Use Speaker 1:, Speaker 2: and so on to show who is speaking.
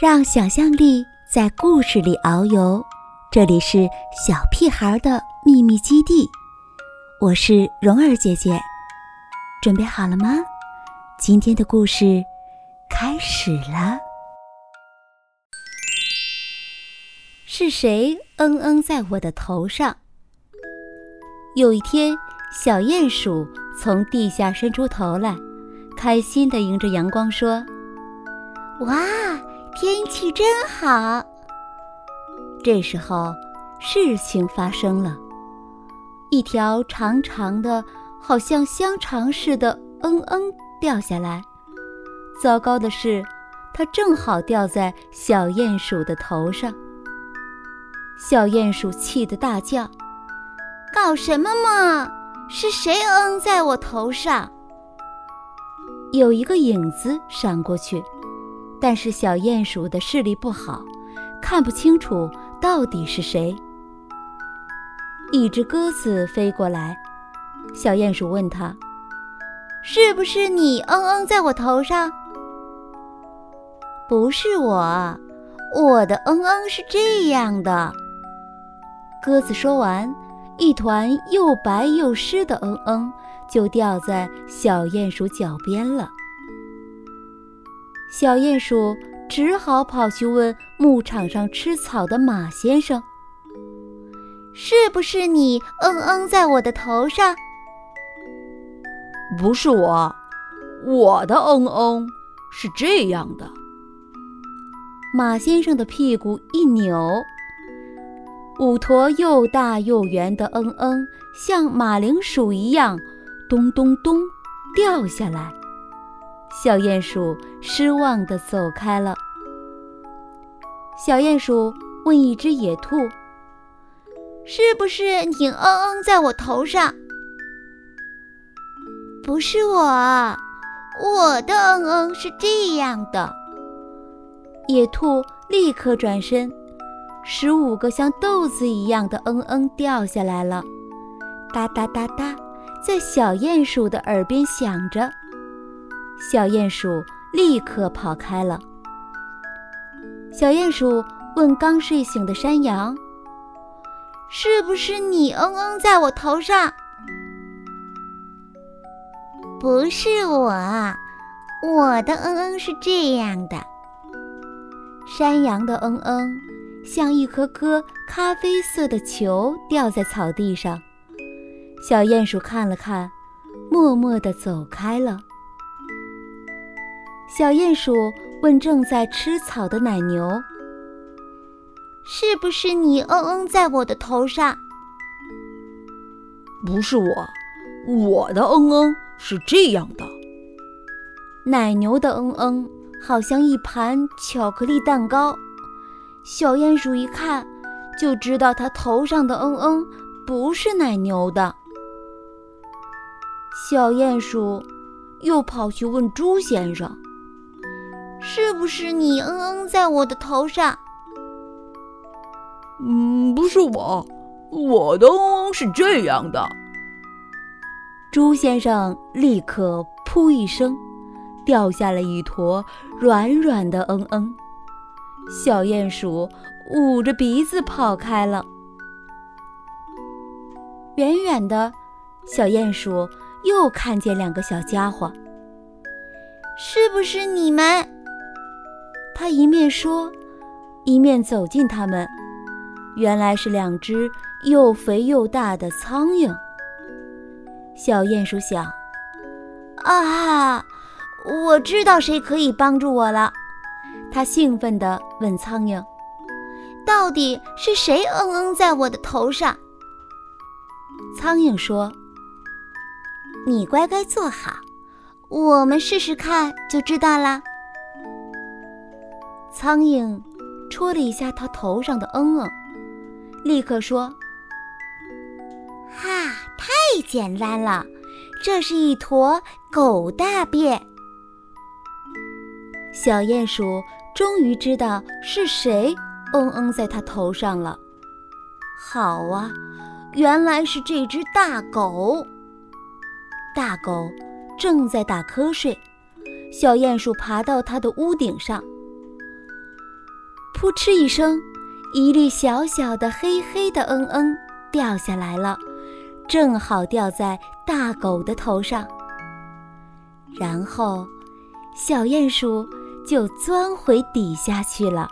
Speaker 1: 让想象力在故事里遨游，这里是小屁孩的秘密基地。我是蓉儿姐姐，准备好了吗？今天的故事开始了。是谁嗯嗯在我的头上？有一天，小鼹鼠从地下伸出头来，开心地迎着阳光说：“
Speaker 2: 哇！”天气真好。
Speaker 1: 这时候，事情发生了，一条长长的、好像香肠似的“嗯嗯”掉下来。糟糕的是，它正好掉在小鼹鼠的头上。小鼹鼠气得大叫：“
Speaker 2: 搞什么嘛！是谁嗯在我头上？”
Speaker 1: 有一个影子闪过去。但是小鼹鼠的视力不好，看不清楚到底是谁。一只鸽子飞过来，小鼹鼠问他：“
Speaker 2: 是不是你嗯嗯在我头上？”“
Speaker 1: 不是我，我的嗯嗯是这样的。”鸽子说完，一团又白又湿的嗯嗯就掉在小鼹鼠脚边了。小鼹鼠只好跑去问牧场上吃草的马先生：“
Speaker 2: 是不是你嗯嗯在我的头上？”“
Speaker 3: 不是我，我的嗯嗯是这样的。”
Speaker 1: 马先生的屁股一扭，五坨又大又圆的嗯嗯像马铃薯一样，咚咚咚掉下来。小鼹鼠失望地走开了。小鼹鼠问一只野兔：“
Speaker 2: 是不是你嗯嗯在我头上？”“不是我，我的嗯嗯是这样的。”
Speaker 1: 野兔立刻转身，十五个像豆子一样的嗯嗯掉下来了，哒哒哒哒，在小鼹鼠的耳边响着。小鼹鼠立刻跑开了。小鼹鼠问刚睡醒的山羊：“
Speaker 2: 是不是你嗯嗯在我头上？”“
Speaker 4: 不是我，我的嗯嗯是这样的。”
Speaker 1: 山羊的嗯嗯像一颗颗咖啡色的球掉在草地上。小鼹鼠看了看，默默地走开了。小鼹鼠问正在吃草的奶牛：“
Speaker 2: 是不是你嗯嗯在我的头上？”“
Speaker 3: 不是我，我的嗯嗯是这样的。”
Speaker 1: 奶牛的嗯嗯好像一盘巧克力蛋糕。小鼹鼠一看就知道它头上的嗯嗯不是奶牛的。小鼹鼠又跑去问猪先生。
Speaker 2: 是不是你嗯嗯在我的头上？
Speaker 3: 嗯，不是我，我的嗯嗯是这样的。
Speaker 1: 朱先生立刻噗一声，掉下了一坨软软的嗯嗯。小鼹鼠捂着鼻子跑开了。远远的，小鼹鼠又看见两个小家伙。
Speaker 2: 是不是你们？
Speaker 1: 他一面说，一面走近他们。原来是两只又肥又大的苍蝇。小鼹鼠想：“
Speaker 2: 啊哈，我知道谁可以帮助我了。”
Speaker 1: 他兴奋地问苍蝇：“
Speaker 2: 到底是谁嗯嗯在我的头上？”
Speaker 1: 苍蝇说：“
Speaker 4: 你乖乖坐好，我们试试看就知道啦。”
Speaker 1: 苍蝇戳了一下他头上的嗯嗯，立刻说：“
Speaker 4: 哈，太简单了，这是一坨狗大便。”
Speaker 1: 小鼹鼠终于知道是谁嗯嗯在他头上了。好啊，原来是这只大狗。大狗正在打瞌睡，小鼹鼠爬到它的屋顶上。扑哧一声，一粒小小的黑黑的嗯嗯掉下来了，正好掉在大狗的头上。然后，小鼹鼠就钻回底下去了。